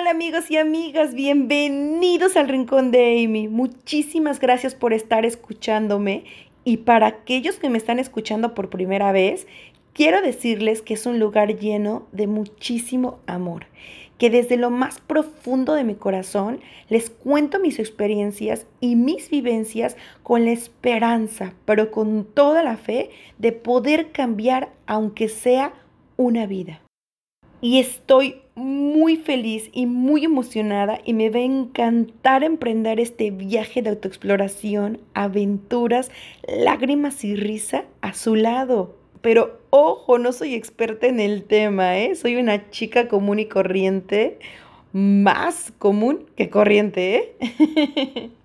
Hola amigos y amigas, bienvenidos al Rincón de Amy. Muchísimas gracias por estar escuchándome y para aquellos que me están escuchando por primera vez, quiero decirles que es un lugar lleno de muchísimo amor, que desde lo más profundo de mi corazón les cuento mis experiencias y mis vivencias con la esperanza, pero con toda la fe de poder cambiar aunque sea una vida. Y estoy muy feliz y muy emocionada y me va a encantar emprender este viaje de autoexploración, aventuras, lágrimas y risa a su lado. Pero ojo, no soy experta en el tema, ¿eh? Soy una chica común y corriente, más común que corriente, ¿eh?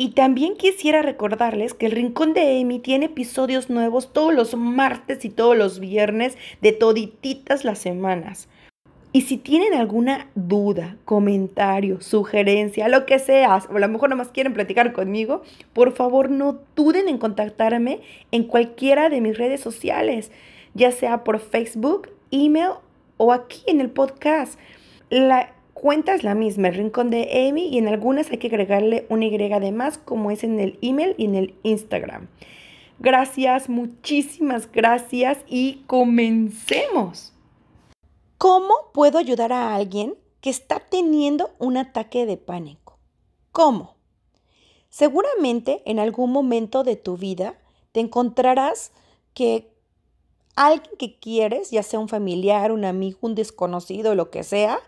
Y también quisiera recordarles que el Rincón de Amy tiene episodios nuevos todos los martes y todos los viernes de todititas las semanas. Y si tienen alguna duda, comentario, sugerencia, lo que sea, o a lo mejor nomás quieren platicar conmigo, por favor no duden en contactarme en cualquiera de mis redes sociales, ya sea por Facebook, email o aquí en el podcast. La cuenta es la misma, el rincón de Amy, y en algunas hay que agregarle una Y de más, como es en el email y en el Instagram. Gracias, muchísimas gracias y comencemos. ¿Cómo puedo ayudar a alguien que está teniendo un ataque de pánico? ¿Cómo? Seguramente en algún momento de tu vida te encontrarás que alguien que quieres, ya sea un familiar, un amigo, un desconocido, lo que sea,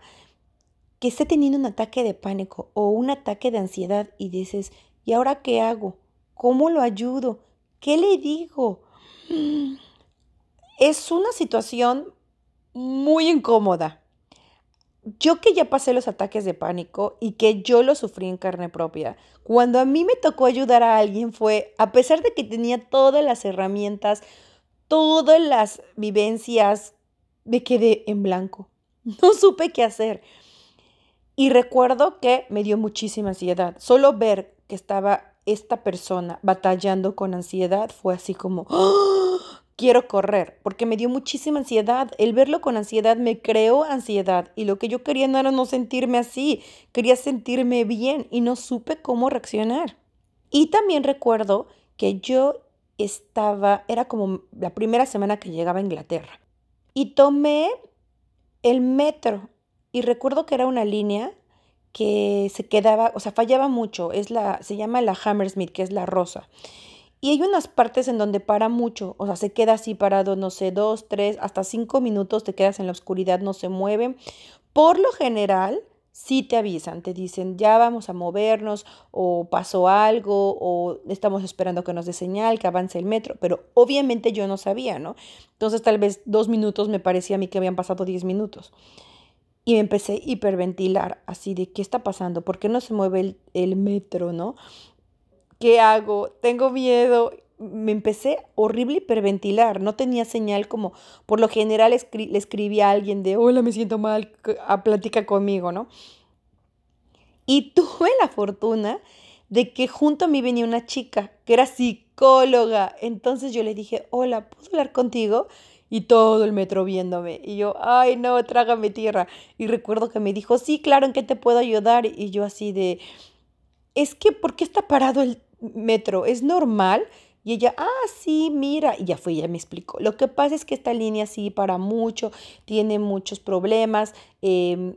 que esté teniendo un ataque de pánico o un ataque de ansiedad y dices, ¿y ahora qué hago? ¿Cómo lo ayudo? ¿Qué le digo? Es una situación muy incómoda. Yo que ya pasé los ataques de pánico y que yo lo sufrí en carne propia, cuando a mí me tocó ayudar a alguien fue, a pesar de que tenía todas las herramientas, todas las vivencias, me quedé en blanco. No supe qué hacer. Y recuerdo que me dio muchísima ansiedad. Solo ver que estaba esta persona batallando con ansiedad fue así como, ¡Oh! quiero correr, porque me dio muchísima ansiedad. El verlo con ansiedad me creó ansiedad y lo que yo quería no era no sentirme así, quería sentirme bien y no supe cómo reaccionar. Y también recuerdo que yo estaba, era como la primera semana que llegaba a Inglaterra y tomé el metro y recuerdo que era una línea que se quedaba, o sea, fallaba mucho, es la, se llama la Hammersmith, que es la rosa. Y hay unas partes en donde para mucho, o sea, se queda así parado, no sé, dos, tres, hasta cinco minutos te quedas en la oscuridad, no se mueven. Por lo general, sí te avisan, te dicen, ya vamos a movernos, o pasó algo, o estamos esperando que nos dé señal, que avance el metro, pero obviamente yo no sabía, ¿no? Entonces tal vez dos minutos me parecía a mí que habían pasado diez minutos. Y me empecé a hiperventilar, así de, ¿qué está pasando? ¿Por qué no se mueve el metro, no? ¿Qué hago? Tengo miedo. Me empecé horrible hiperventilar. No tenía señal como, por lo general le escribí a alguien de, hola, me siento mal, a platica conmigo, ¿no? Y tuve la fortuna de que junto a mí venía una chica que era psicóloga. Entonces yo le dije, hola, ¿puedo hablar contigo? Y todo el metro viéndome. Y yo, ay, no, trágame tierra. Y recuerdo que me dijo, sí, claro, ¿en qué te puedo ayudar? Y yo así de, es que, ¿por qué está parado el metro, ¿es normal? Y ella, ah, sí, mira, y ya fue, ya me explicó. Lo que pasa es que esta línea sí para mucho, tiene muchos problemas. Em,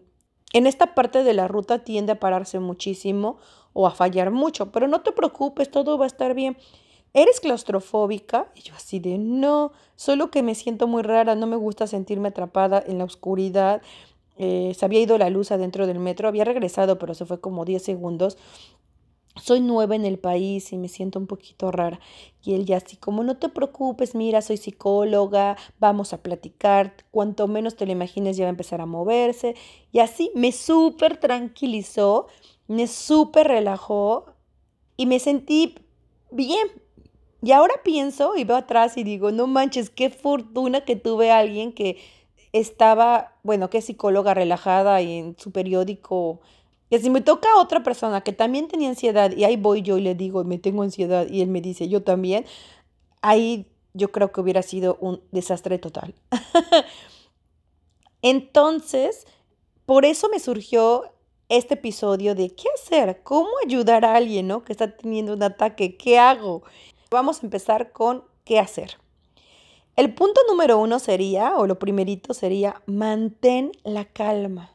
en esta parte de la ruta tiende a pararse muchísimo o a fallar mucho, pero no te preocupes, todo va a estar bien. ¿Eres claustrofóbica? Y yo así de, no, solo que me siento muy rara, no me gusta sentirme atrapada en la oscuridad. Eh, se había ido la luz adentro del metro, había regresado, pero se fue como 10 segundos soy nueva en el país y me siento un poquito rara. Y él ya así como, no te preocupes, mira, soy psicóloga, vamos a platicar, cuanto menos te lo imagines ya va a empezar a moverse. Y así me súper tranquilizó, me súper relajó y me sentí bien. Y ahora pienso y veo atrás y digo, no manches, qué fortuna que tuve a alguien que estaba, bueno, que es psicóloga relajada y en su periódico que si me toca a otra persona que también tenía ansiedad y ahí voy yo y le digo, me tengo ansiedad y él me dice, yo también, ahí yo creo que hubiera sido un desastre total. Entonces, por eso me surgió este episodio de qué hacer, cómo ayudar a alguien ¿no? que está teniendo un ataque, qué hago. Vamos a empezar con qué hacer. El punto número uno sería, o lo primerito sería, mantén la calma.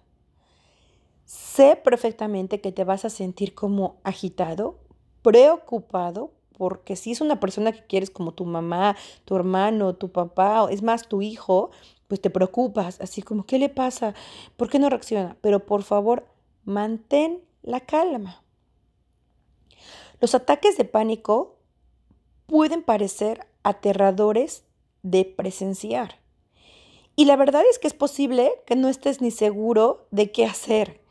Sé perfectamente que te vas a sentir como agitado, preocupado, porque si es una persona que quieres como tu mamá, tu hermano, tu papá, o es más tu hijo, pues te preocupas, así como, ¿qué le pasa? ¿Por qué no reacciona? Pero por favor, mantén la calma. Los ataques de pánico pueden parecer aterradores de presenciar. Y la verdad es que es posible que no estés ni seguro de qué hacer.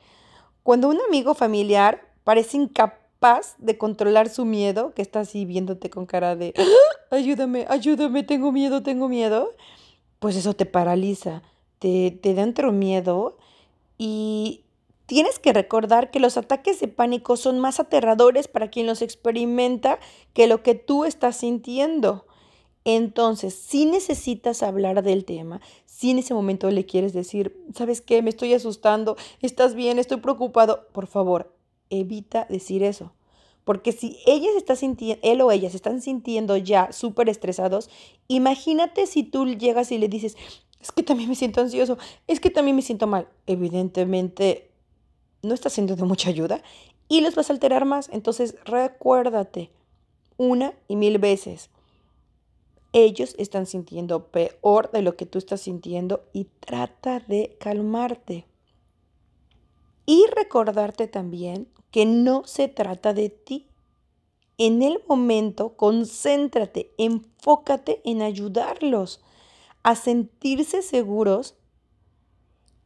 Cuando un amigo familiar parece incapaz de controlar su miedo, que está así viéndote con cara de, ¡Ah! ayúdame, ayúdame, tengo miedo, tengo miedo, pues eso te paraliza, te, te da otro miedo y tienes que recordar que los ataques de pánico son más aterradores para quien los experimenta que lo que tú estás sintiendo. Entonces, si necesitas hablar del tema, si en ese momento le quieres decir, ¿sabes qué? Me estoy asustando, estás bien, estoy preocupado, por favor, evita decir eso. Porque si ella está sintiendo, él o ella se están sintiendo ya súper estresados, imagínate si tú llegas y le dices, es que también me siento ansioso, es que también me siento mal. Evidentemente no está siendo de mucha ayuda y los vas a alterar más. Entonces recuérdate una y mil veces ellos están sintiendo peor de lo que tú estás sintiendo y trata de calmarte. Y recordarte también que no se trata de ti. En el momento, concéntrate, enfócate en ayudarlos a sentirse seguros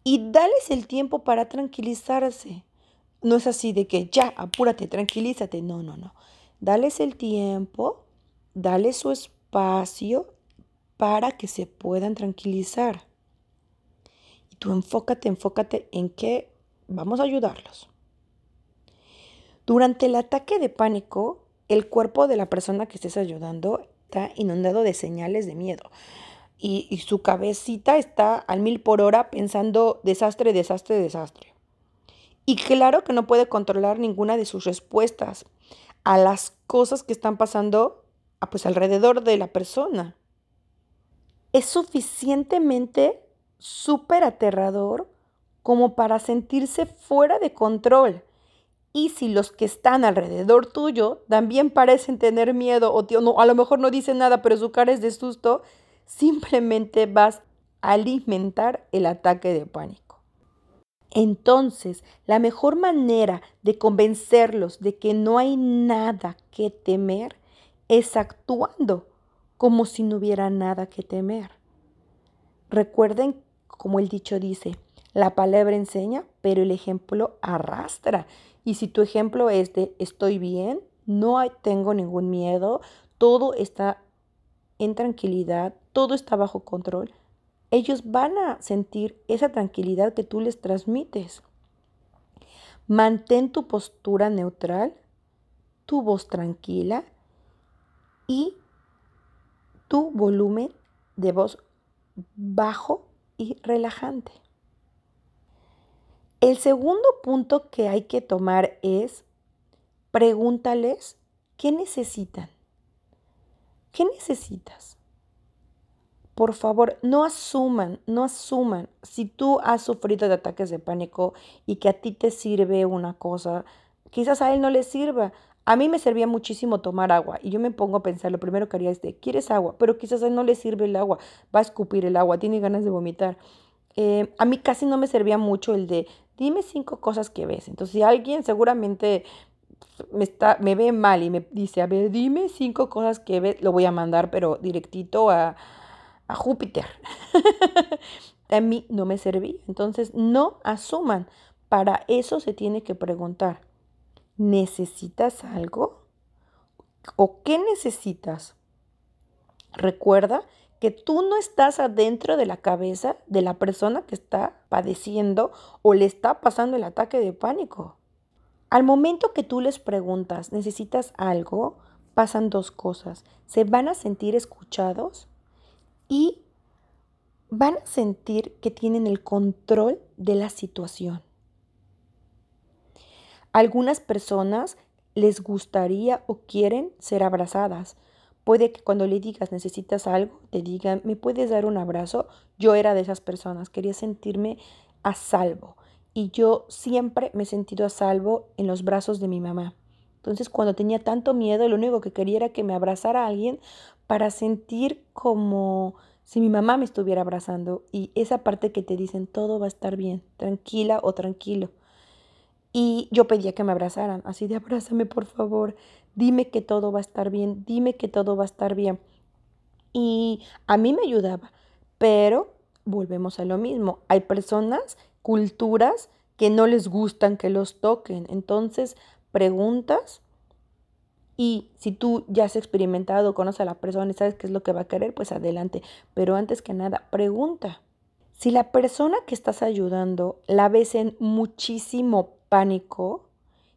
y dales el tiempo para tranquilizarse. No es así de que ya, apúrate, tranquilízate. No, no, no. Dales el tiempo, dale su espacio espacio para que se puedan tranquilizar. Y tú enfócate, enfócate en que vamos a ayudarlos. Durante el ataque de pánico, el cuerpo de la persona que estés ayudando está inundado de señales de miedo. Y, y, su cabecita está al mil por hora pensando desastre, desastre, desastre. Y claro que no puede controlar ninguna de sus respuestas a las cosas que están pasando pues alrededor de la persona. Es suficientemente súper aterrador como para sentirse fuera de control. Y si los que están alrededor tuyo también parecen tener miedo o no, a lo mejor no dicen nada, pero su cara es de susto, simplemente vas a alimentar el ataque de pánico. Entonces, la mejor manera de convencerlos de que no hay nada que temer es actuando como si no hubiera nada que temer. Recuerden, como el dicho dice, la palabra enseña, pero el ejemplo arrastra. Y si tu ejemplo es de estoy bien, no tengo ningún miedo, todo está en tranquilidad, todo está bajo control, ellos van a sentir esa tranquilidad que tú les transmites. Mantén tu postura neutral, tu voz tranquila y tu volumen de voz bajo y relajante. El segundo punto que hay que tomar es pregúntales qué necesitan. ¿Qué necesitas? Por favor, no asuman, no asuman. Si tú has sufrido de ataques de pánico y que a ti te sirve una cosa, quizás a él no le sirva. A mí me servía muchísimo tomar agua y yo me pongo a pensar, lo primero que haría es de, ¿quieres agua? Pero quizás no le sirve el agua, va a escupir el agua, tiene ganas de vomitar. Eh, a mí casi no me servía mucho el de, dime cinco cosas que ves. Entonces, si alguien seguramente me, está, me ve mal y me dice, a ver, dime cinco cosas que ves, lo voy a mandar, pero directito a, a Júpiter. a mí no me servía. Entonces, no asuman. Para eso se tiene que preguntar. ¿Necesitas algo? ¿O qué necesitas? Recuerda que tú no estás adentro de la cabeza de la persona que está padeciendo o le está pasando el ataque de pánico. Al momento que tú les preguntas, ¿necesitas algo? Pasan dos cosas. Se van a sentir escuchados y van a sentir que tienen el control de la situación. Algunas personas les gustaría o quieren ser abrazadas. Puede que cuando le digas necesitas algo, te digan, ¿me puedes dar un abrazo? Yo era de esas personas, quería sentirme a salvo. Y yo siempre me he sentido a salvo en los brazos de mi mamá. Entonces, cuando tenía tanto miedo, lo único que quería era que me abrazara alguien para sentir como si mi mamá me estuviera abrazando. Y esa parte que te dicen, todo va a estar bien, tranquila o tranquilo. Y yo pedía que me abrazaran, así de abrázame por favor, dime que todo va a estar bien, dime que todo va a estar bien. Y a mí me ayudaba, pero volvemos a lo mismo. Hay personas, culturas que no les gustan que los toquen. Entonces, preguntas y si tú ya has experimentado, conoces a la persona y sabes qué es lo que va a querer, pues adelante. Pero antes que nada, pregunta. Si la persona que estás ayudando la ves en muchísimo pánico,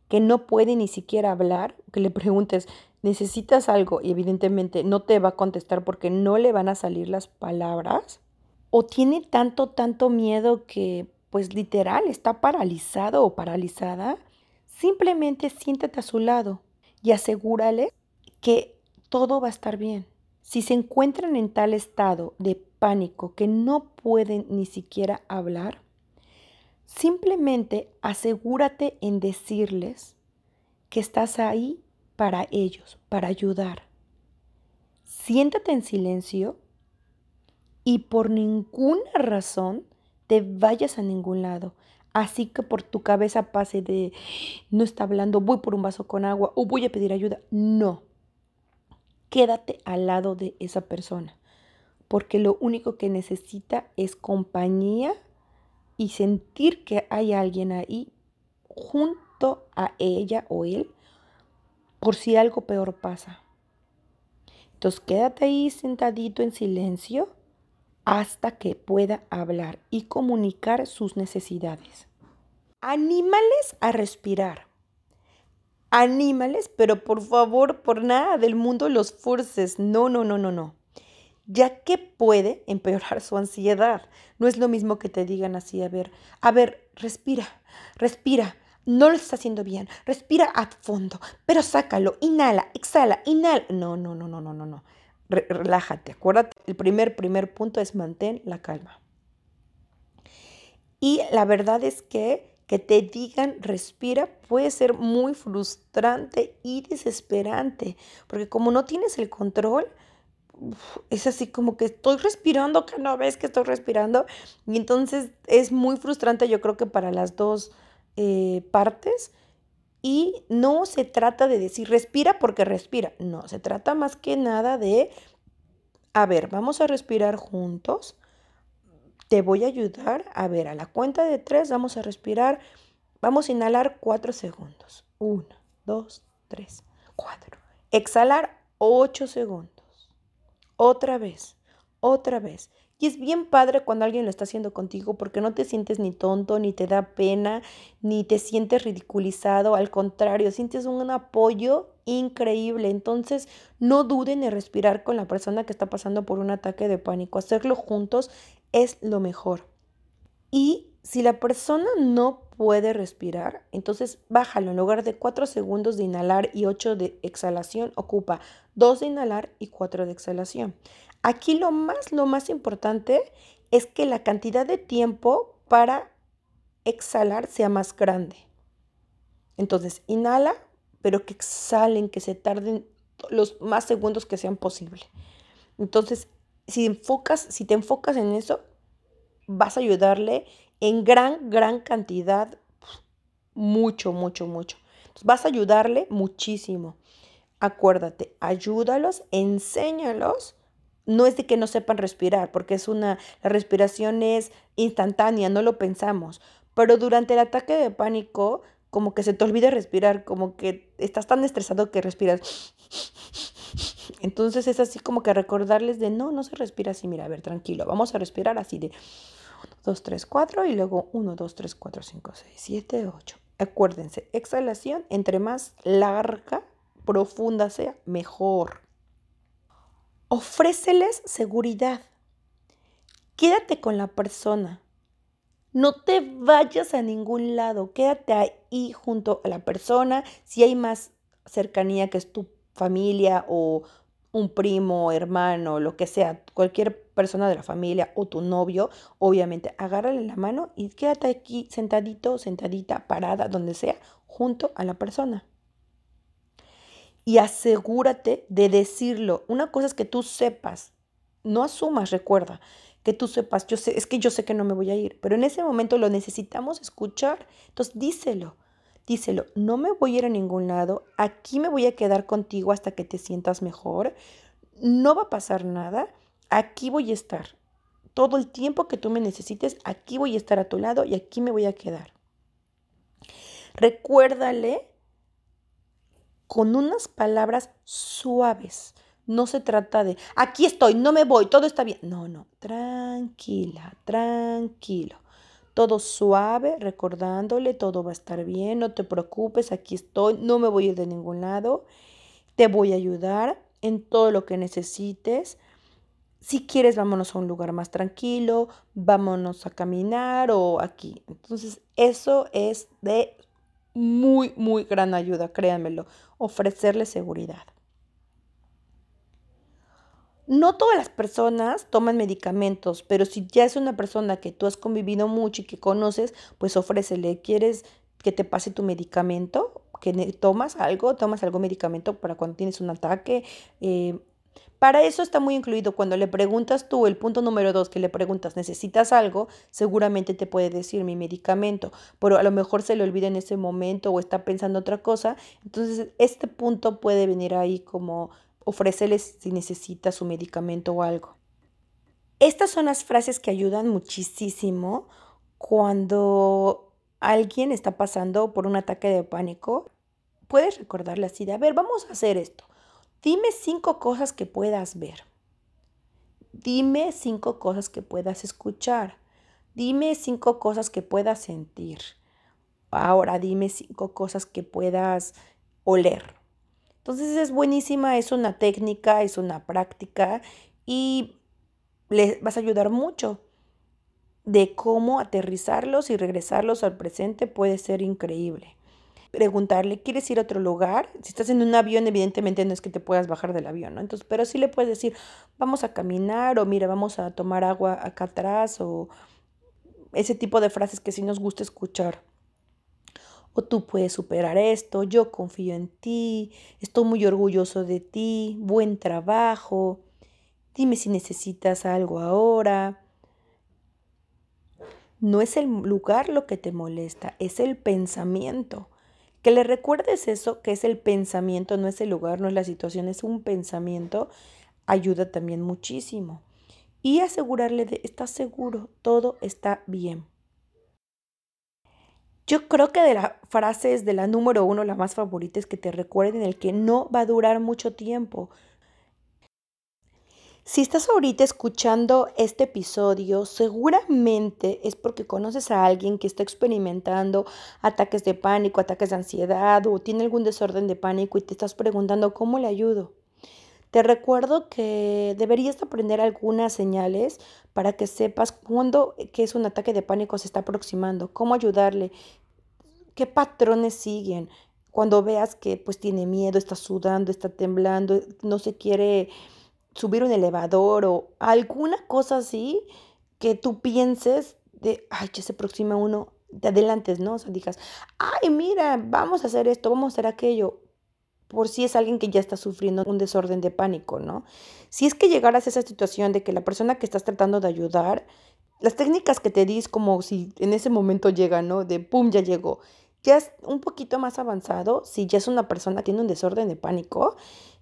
que no puede ni siquiera hablar, que le preguntes, necesitas algo y evidentemente no te va a contestar porque no le van a salir las palabras, o tiene tanto, tanto miedo que pues literal está paralizado o paralizada, simplemente siéntate a su lado y asegúrale que todo va a estar bien. Si se encuentran en tal estado de pánico que no pueden ni siquiera hablar, Simplemente asegúrate en decirles que estás ahí para ellos, para ayudar. Siéntate en silencio y por ninguna razón te vayas a ningún lado. Así que por tu cabeza pase de no está hablando, voy por un vaso con agua o voy a pedir ayuda. No. Quédate al lado de esa persona, porque lo único que necesita es compañía y sentir que hay alguien ahí junto a ella o él por si algo peor pasa. Entonces quédate ahí sentadito en silencio hasta que pueda hablar y comunicar sus necesidades. Anímales a respirar. Anímales, pero por favor, por nada del mundo los forces. No, no, no, no, no ya que puede empeorar su ansiedad. No es lo mismo que te digan así, a ver, a ver, respira, respira, no lo estás haciendo bien, respira a fondo, pero sácalo, inhala, exhala, inhala. No, no, no, no, no, no, no. relájate, acuérdate, el primer, primer punto es mantén la calma. Y la verdad es que que te digan respira puede ser muy frustrante y desesperante, porque como no tienes el control, es así como que estoy respirando, que no ves que estoy respirando. Y entonces es muy frustrante, yo creo que para las dos eh, partes. Y no se trata de decir respira porque respira. No, se trata más que nada de, a ver, vamos a respirar juntos. Te voy a ayudar. A ver, a la cuenta de tres vamos a respirar. Vamos a inhalar cuatro segundos. Uno, dos, tres, cuatro. Exhalar ocho segundos otra vez, otra vez. Y es bien padre cuando alguien lo está haciendo contigo porque no te sientes ni tonto, ni te da pena, ni te sientes ridiculizado. Al contrario, sientes un apoyo increíble. Entonces, no duden en respirar con la persona que está pasando por un ataque de pánico. Hacerlo juntos es lo mejor. Y si la persona no puede respirar, entonces bájalo. En lugar de 4 segundos de inhalar y 8 de exhalación, ocupa 2 de inhalar y 4 de exhalación. Aquí lo más, lo más importante es que la cantidad de tiempo para exhalar sea más grande. Entonces, inhala, pero que exhalen, que se tarden los más segundos que sean posible. Entonces, si enfocas, si te enfocas en eso, vas a ayudarle en gran, gran cantidad, mucho, mucho, mucho. vas a ayudarle muchísimo. Acuérdate, ayúdalos, enséñalos. No es de que no sepan respirar, porque es una, la respiración es instantánea, no lo pensamos. Pero durante el ataque de pánico, como que se te olvida respirar, como que estás tan estresado que respiras. Entonces es así como que recordarles de no, no se respira así, mira, a ver, tranquilo, vamos a respirar así de 2, 3, 4 y luego 1, 2, 3, 4, 5, 6, 7, 8. Acuérdense, exhalación, entre más larga, profunda sea, mejor. Ofréceles seguridad. Quédate con la persona. No te vayas a ningún lado, quédate ahí junto a la persona. Si hay más cercanía que es tu familia o un primo, hermano, lo que sea, cualquier persona de la familia o tu novio, obviamente, agárrale la mano y quédate aquí sentadito, sentadita, parada, donde sea, junto a la persona. Y asegúrate de decirlo. Una cosa es que tú sepas, no asumas, recuerda, que tú sepas, yo sé, es que yo sé que no me voy a ir, pero en ese momento lo necesitamos escuchar. Entonces díselo, díselo, no me voy a ir a ningún lado, aquí me voy a quedar contigo hasta que te sientas mejor, no va a pasar nada, aquí voy a estar. Todo el tiempo que tú me necesites, aquí voy a estar a tu lado y aquí me voy a quedar. Recuérdale con unas palabras suaves. No se trata de, aquí estoy, no me voy, todo está bien. No, no, tranquila, tranquilo. Todo suave, recordándole, todo va a estar bien, no te preocupes, aquí estoy, no me voy a ir de ningún lado. Te voy a ayudar en todo lo que necesites. Si quieres, vámonos a un lugar más tranquilo, vámonos a caminar o aquí. Entonces, eso es de muy, muy gran ayuda, créanmelo, ofrecerle seguridad. No todas las personas toman medicamentos, pero si ya es una persona que tú has convivido mucho y que conoces, pues ofrécele. ¿Quieres que te pase tu medicamento? ¿Que tomas algo? ¿Tomas algún medicamento para cuando tienes un ataque? Eh, para eso está muy incluido. Cuando le preguntas tú, el punto número dos, que le preguntas, ¿necesitas algo? Seguramente te puede decir mi medicamento, pero a lo mejor se le olvida en ese momento o está pensando otra cosa. Entonces, este punto puede venir ahí como ofréceles si necesita su medicamento o algo. Estas son las frases que ayudan muchísimo cuando alguien está pasando por un ataque de pánico. Puedes recordarle así de, a ver, vamos a hacer esto. Dime cinco cosas que puedas ver. Dime cinco cosas que puedas escuchar. Dime cinco cosas que puedas sentir. Ahora dime cinco cosas que puedas oler. Entonces es buenísima, es una técnica, es una práctica y le vas a ayudar mucho de cómo aterrizarlos y regresarlos al presente puede ser increíble preguntarle, ¿quieres ir a otro lugar? Si estás en un avión, evidentemente no es que te puedas bajar del avión, ¿no? Entonces, pero sí le puedes decir, vamos a caminar o mira, vamos a tomar agua acá atrás o ese tipo de frases que sí nos gusta escuchar. O tú puedes superar esto, yo confío en ti, estoy muy orgulloso de ti, buen trabajo, dime si necesitas algo ahora. No es el lugar lo que te molesta, es el pensamiento. Que le recuerdes eso, que es el pensamiento, no es el lugar, no es la situación, es un pensamiento, ayuda también muchísimo. Y asegurarle de, estás seguro, todo está bien. Yo creo que de las frases de la número uno, la más favorita es que te recuerden el que no va a durar mucho tiempo. Si estás ahorita escuchando este episodio, seguramente es porque conoces a alguien que está experimentando ataques de pánico, ataques de ansiedad o tiene algún desorden de pánico y te estás preguntando cómo le ayudo. Te recuerdo que deberías aprender algunas señales para que sepas cuándo que es un ataque de pánico se está aproximando, cómo ayudarle, qué patrones siguen. Cuando veas que pues tiene miedo, está sudando, está temblando, no se quiere subir un elevador o alguna cosa así que tú pienses de, ay, ya se aproxima uno, te adelantes, ¿no? O sea, digas, ay, mira, vamos a hacer esto, vamos a hacer aquello, por si es alguien que ya está sufriendo un desorden de pánico, ¿no? Si es que llegaras a esa situación de que la persona que estás tratando de ayudar, las técnicas que te dis como si en ese momento llega, ¿no? De pum, ya llegó. Ya es un poquito más avanzado, si ya es una persona que tiene un desorden de pánico,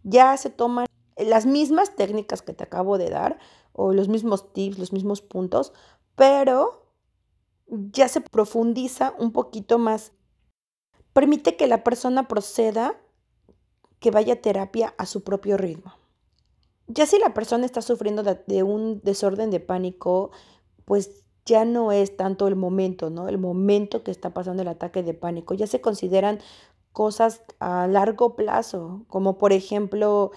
ya se toman las mismas técnicas que te acabo de dar o los mismos tips, los mismos puntos, pero ya se profundiza un poquito más. Permite que la persona proceda, que vaya a terapia a su propio ritmo. Ya si la persona está sufriendo de, un desorden de pánico, pues ya no es tanto el momento, ¿no? El momento que está pasando el ataque de pánico. Ya se consideran cosas a largo plazo, como por ejemplo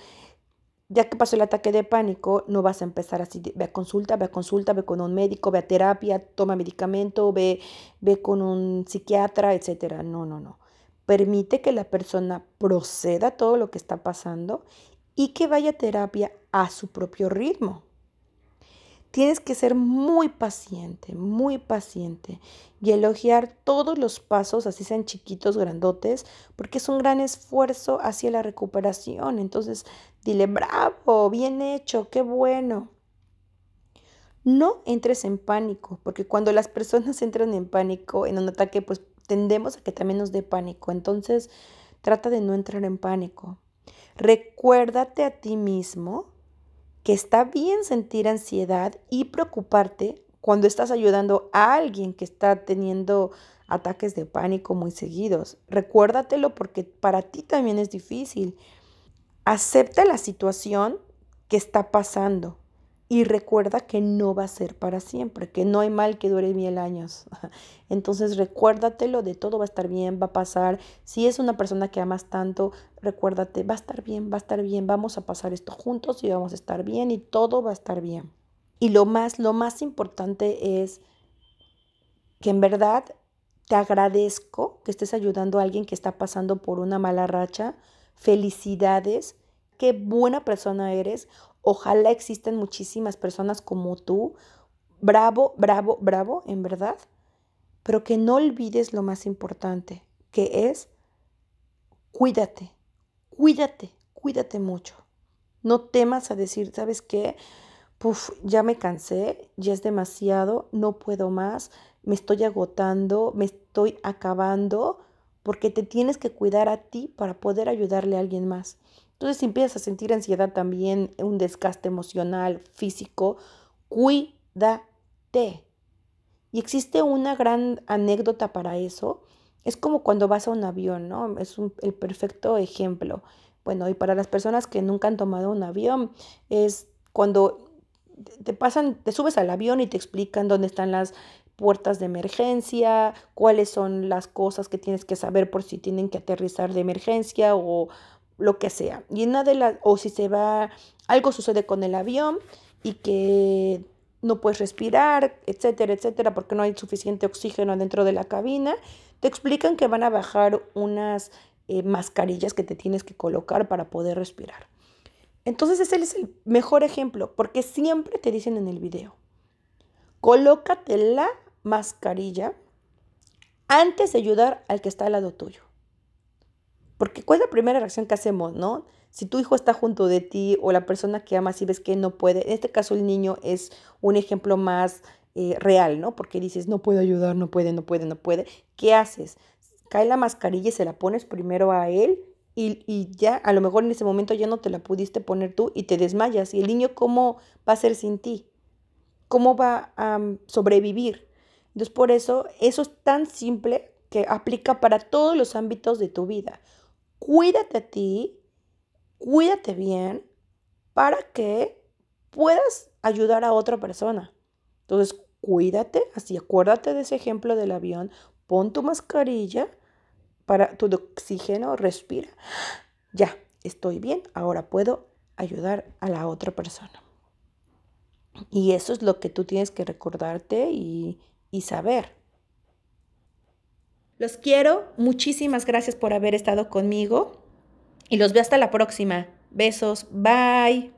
ya que pasó el ataque de pánico, no vas a empezar así, ve a consulta, ve a consulta, ve con un médico, ve a terapia, toma medicamento, ve, ve con un psiquiatra, etcétera. No, no, no. Permite que la persona proceda todo lo que está pasando y que vaya a terapia a su propio ritmo. Tienes que ser muy paciente, muy paciente y elogiar todos los pasos, así sean chiquitos, grandotes, porque es un gran esfuerzo hacia la recuperación. Entonces, dile, bravo, bien hecho, qué bueno. No entres en pánico, porque cuando las personas entran en pánico en un ataque, pues tendemos a que también nos dé pánico. Entonces, trata de no entrar en pánico. Recuérdate a ti mismo que está bien sentir ansiedad y preocuparte cuando estás ayudando a alguien que está teniendo ataques de pánico muy seguidos. Recuérdatelo porque para ti también es difícil. Acepta la situación que está pasando y recuerda que no va a ser para siempre, que no hay mal que dure mil años. Entonces recuérdatelo de todo va a estar bien, va a pasar. Si es una persona que amas tanto, recuérdate, va a estar bien, va a estar bien, vamos a pasar esto juntos y vamos a estar bien y todo va a estar bien. Y lo más, lo más importante es que en verdad te agradezco que estés ayudando a alguien que está pasando por una mala racha. Felicidades, qué buena persona eres. Ojalá existen muchísimas personas como tú. Bravo, bravo, bravo, en verdad. Pero que no olvides lo más importante, que es cuídate, cuídate, cuídate mucho. No temas a decir, ¿sabes qué? Puf, ya me cansé, ya es demasiado, no puedo más, me estoy agotando, me estoy acabando, porque te tienes que cuidar a ti para poder ayudarle a alguien más. Entonces, si empiezas a sentir ansiedad también, un desgaste emocional, físico, cuídate. Y existe una gran anécdota para eso. Es como cuando vas a un avión, ¿no? Es el perfecto ejemplo. Bueno, y para las personas que nunca han tomado un avión, es cuando te pasan, te subes al avión y te explican dónde están las puertas de emergencia, cuáles son las cosas que tienes que saber por si tienen que aterrizar de emergencia o, lo que sea. Y una de o si se va, algo sucede con el avión y que no puedes respirar, etcétera, etcétera, porque no hay suficiente oxígeno dentro de la cabina, te explican que van a bajar unas eh, mascarillas que te tienes que colocar para poder respirar. Entonces ese es el mejor ejemplo, porque siempre te dicen en el video, colócate la mascarilla antes de ayudar al que está al lado tuyo. Porque ¿cuál es la primera reacción que hacemos, no? Si tu hijo está junto de ti o la persona que amas y ves que no puede, en este caso el niño es un ejemplo más eh, real, ¿no? Porque dices, no puedo ayudar, no puede, no puede, no puede. ¿Qué haces? Cae la mascarilla y se la pones primero a él y, y, ya a lo mejor en ese momento ya no te la pudiste poner tú y te desmayas. ¿Y el niño cómo va a ser sin ti? ¿Cómo va a mm, sobrevivir? Entonces por eso eso es tan simple que aplica para todos los ámbitos de tu vida cuídate a ti, cuídate bien para que puedas ayudar a otra persona. Entonces, cuídate, así acuérdate de ese ejemplo del avión, pon tu mascarilla para tu oxígeno, respira. Ya, estoy bien, ahora puedo ayudar a la otra persona. Y eso es lo que tú tienes que recordarte y, y saber. Los quiero, muchísimas gracias por haber estado conmigo y los veo hasta la próxima. Besos, bye.